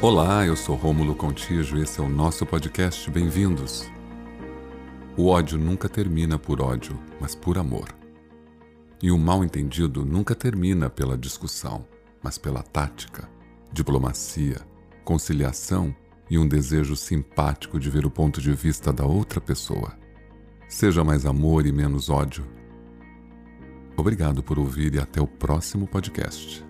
Olá, eu sou Rômulo Contígio e esse é o nosso podcast. Bem-vindos. O ódio nunca termina por ódio, mas por amor. E o mal-entendido nunca termina pela discussão, mas pela tática, diplomacia, conciliação e um desejo simpático de ver o ponto de vista da outra pessoa. Seja mais amor e menos ódio. Obrigado por ouvir e até o próximo podcast.